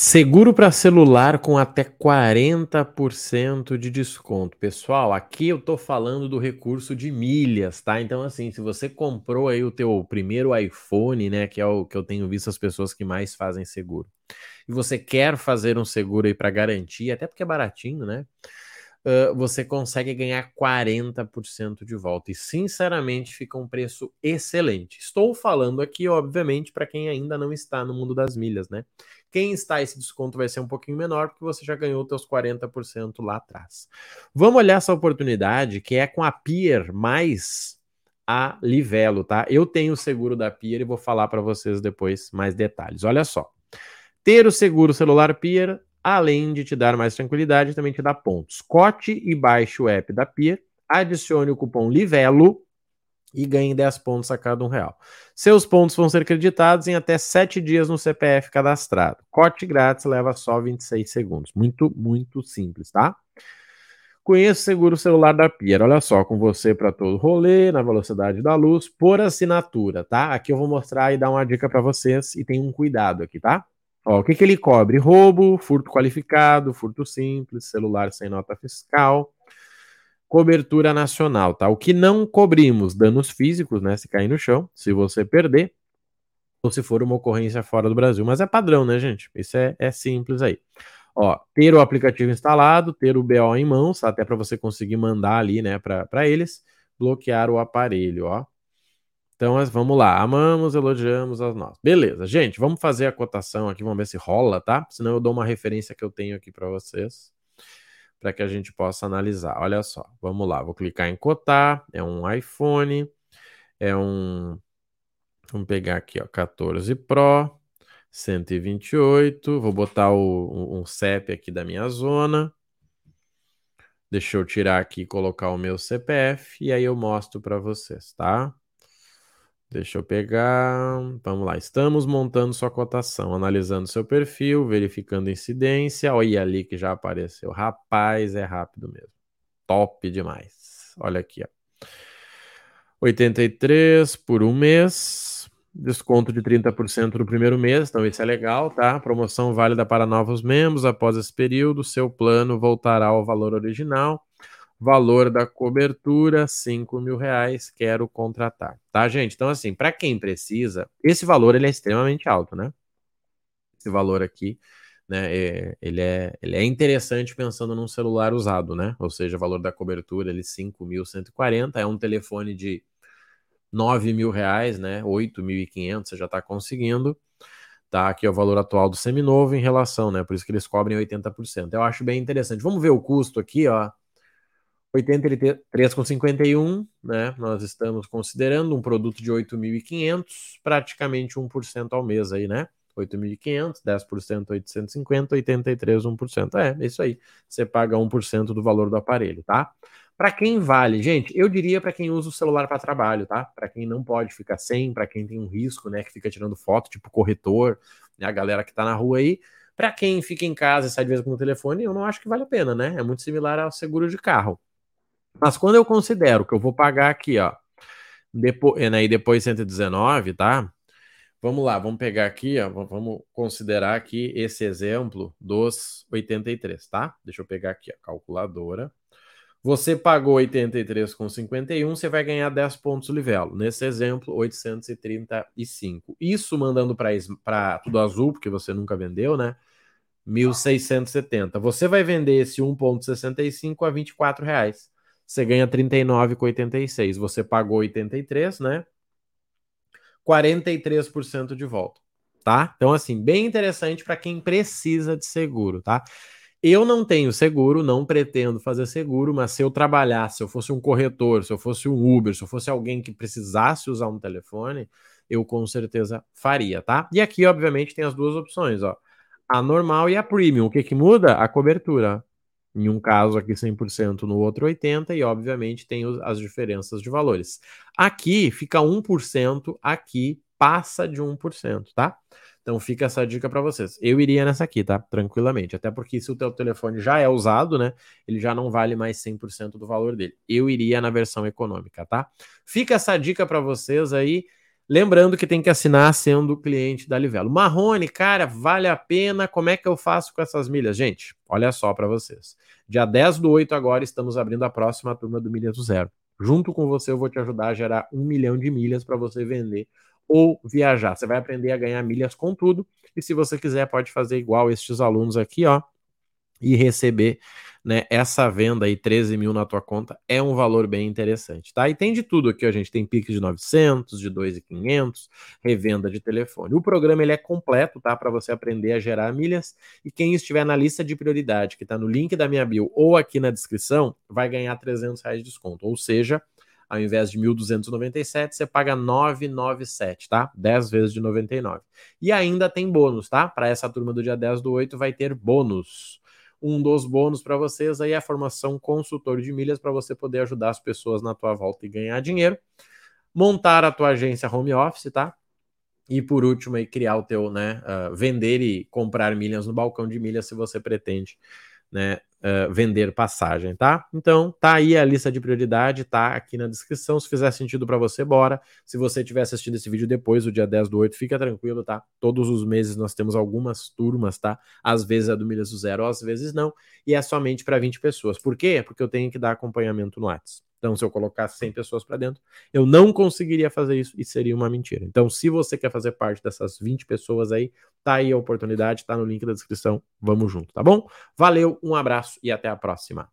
Seguro para celular com até 40% de desconto. Pessoal, aqui eu tô falando do recurso de milhas, tá? Então assim, se você comprou aí o teu primeiro iPhone, né, que é o que eu tenho visto as pessoas que mais fazem seguro. E você quer fazer um seguro aí para garantia, até porque é baratinho, né? Uh, você consegue ganhar 40% de volta. E, sinceramente, fica um preço excelente. Estou falando aqui, obviamente, para quem ainda não está no mundo das milhas, né? Quem está esse desconto vai ser um pouquinho menor, porque você já ganhou seus 40% lá atrás. Vamos olhar essa oportunidade que é com a Pier mais a Livelo, tá? Eu tenho o seguro da Pier e vou falar para vocês depois mais detalhes. Olha só. Ter o seguro celular Pier, além de te dar mais tranquilidade, também te dá pontos. Cote e baixe o app da Pier, adicione o cupom Livelo e ganhe 10 pontos a cada um real. Seus pontos vão ser creditados em até 7 dias no CPF cadastrado. Corte grátis leva só 26 segundos. Muito, muito simples, tá? Conheça o seguro celular da Pier. Olha só, com você para todo rolê, na velocidade da luz, por assinatura, tá? Aqui eu vou mostrar e dar uma dica para vocês e tem um cuidado aqui, tá? Ó, o que, que ele cobre? Roubo, furto qualificado, furto simples, celular sem nota fiscal, cobertura nacional, tá? O que não cobrimos, danos físicos, né? Se cair no chão, se você perder, ou se for uma ocorrência fora do Brasil. Mas é padrão, né, gente? Isso é, é simples aí. Ó, ter o aplicativo instalado, ter o BO em mãos, até para você conseguir mandar ali, né, para eles, bloquear o aparelho, ó. Então, vamos lá. Amamos, elogiamos as nossas. Beleza, gente, vamos fazer a cotação aqui, vamos ver se rola, tá? Senão eu dou uma referência que eu tenho aqui para vocês para que a gente possa analisar. Olha só, vamos lá, vou clicar em cotar, é um iPhone, é um, vamos pegar aqui, ó, 14 Pro, 128, vou botar o, um CEP aqui da minha zona, deixa eu tirar aqui e colocar o meu CPF, e aí eu mostro para vocês, tá? Deixa eu pegar. Vamos lá. Estamos montando sua cotação, analisando seu perfil, verificando incidência. Olha ali que já apareceu. Rapaz, é rápido mesmo. Top demais. Olha aqui, ó. 83 por um mês. Desconto de 30% no primeiro mês, então isso é legal, tá? Promoção válida para novos membros. Após esse período, seu plano voltará ao valor original. Valor da cobertura, 5 mil reais, quero contratar. Tá, gente? Então, assim, para quem precisa, esse valor ele é extremamente alto, né? Esse valor aqui, né? É, ele, é, ele é interessante pensando num celular usado, né? Ou seja, o valor da cobertura, ele 5.140, é um telefone de 9 mil reais, né? 8.500, você já está conseguindo. Tá, aqui é o valor atual do seminovo em relação, né? Por isso que eles cobrem 80%. Eu acho bem interessante. Vamos ver o custo aqui, ó. 83,51, né? Nós estamos considerando um produto de 8.500, praticamente 1% ao mês aí, né? 8.500, 10%, 850, 83, 1%. É, é isso aí. Você paga 1% do valor do aparelho, tá? Para quem vale, gente, eu diria para quem usa o celular para trabalho, tá? Para quem não pode ficar sem, para quem tem um risco, né, que fica tirando foto, tipo corretor, né, a galera que tá na rua aí. Para quem fica em casa e sai de vez com o telefone, eu não acho que vale a pena, né? É muito similar ao seguro de carro. Mas quando eu considero que eu vou pagar aqui, ó, depois, né, e depois 119, tá? Vamos lá, vamos pegar aqui, ó, vamos considerar aqui esse exemplo dos 83, tá? Deixa eu pegar aqui a calculadora. Você pagou 83,51, você vai ganhar 10 pontos livelo. Nesse exemplo, 835. Isso mandando para tudo azul, porque você nunca vendeu, né? 1.670. Você vai vender esse 1,65 a 24 reais você ganha 39,86. Você pagou 83, né? 43% de volta, tá? Então assim, bem interessante para quem precisa de seguro, tá? Eu não tenho seguro, não pretendo fazer seguro, mas se eu trabalhasse, se eu fosse um corretor, se eu fosse um Uber, se eu fosse alguém que precisasse usar um telefone, eu com certeza faria, tá? E aqui, obviamente, tem as duas opções, ó. A normal e a premium. O que que muda? A cobertura. Em um caso aqui 100%, no outro 80%, e obviamente tem as diferenças de valores. Aqui fica 1%, aqui passa de 1%, tá? Então fica essa dica para vocês. Eu iria nessa aqui, tá? Tranquilamente. Até porque se o teu telefone já é usado, né? Ele já não vale mais 100% do valor dele. Eu iria na versão econômica, tá? Fica essa dica para vocês aí. Lembrando que tem que assinar sendo cliente da Livelo. Marrone, cara, vale a pena? Como é que eu faço com essas milhas? Gente, olha só para vocês. Dia 10 do 8 agora estamos abrindo a próxima turma do Milhas do Zero. Junto com você eu vou te ajudar a gerar um milhão de milhas para você vender ou viajar. Você vai aprender a ganhar milhas com tudo. E se você quiser, pode fazer igual estes alunos aqui, ó, e receber né, essa venda aí, 13 mil na tua conta, é um valor bem interessante, tá? E tem de tudo aqui, a gente tem Pix de 900, de 2,500, revenda de telefone. O programa ele é completo, tá? Para você aprender a gerar milhas e quem estiver na lista de prioridade, que está no link da minha bio ou aqui na descrição, vai ganhar 300 reais de desconto, ou seja, ao invés de 1.297, você paga 997, tá? 10 vezes de 99. E ainda tem bônus, tá? Para essa turma do dia 10 do 8 vai ter bônus um dos bônus para vocês aí é a formação consultor de milhas para você poder ajudar as pessoas na tua volta e ganhar dinheiro. Montar a tua agência home office, tá? E por último aí criar o teu, né, uh, vender e comprar milhas no balcão de milhas se você pretende, né, uh, vender passagem, tá? Então, tá aí a lista de prioridade, tá aqui na descrição. Se fizer sentido para você, bora. Se você tiver assistindo esse vídeo depois, o dia 10 do 8, fica tranquilo, tá? Todos os meses nós temos algumas turmas, tá? Às vezes é do Milhas do Zero, às vezes não. E é somente para 20 pessoas. Por quê? Porque eu tenho que dar acompanhamento no WhatsApp. Então, se eu colocasse 100 pessoas para dentro, eu não conseguiria fazer isso e seria uma mentira. Então, se você quer fazer parte dessas 20 pessoas aí, tá aí a oportunidade, tá no link da descrição. Vamos junto, tá bom? Valeu, um abraço e até a próxima.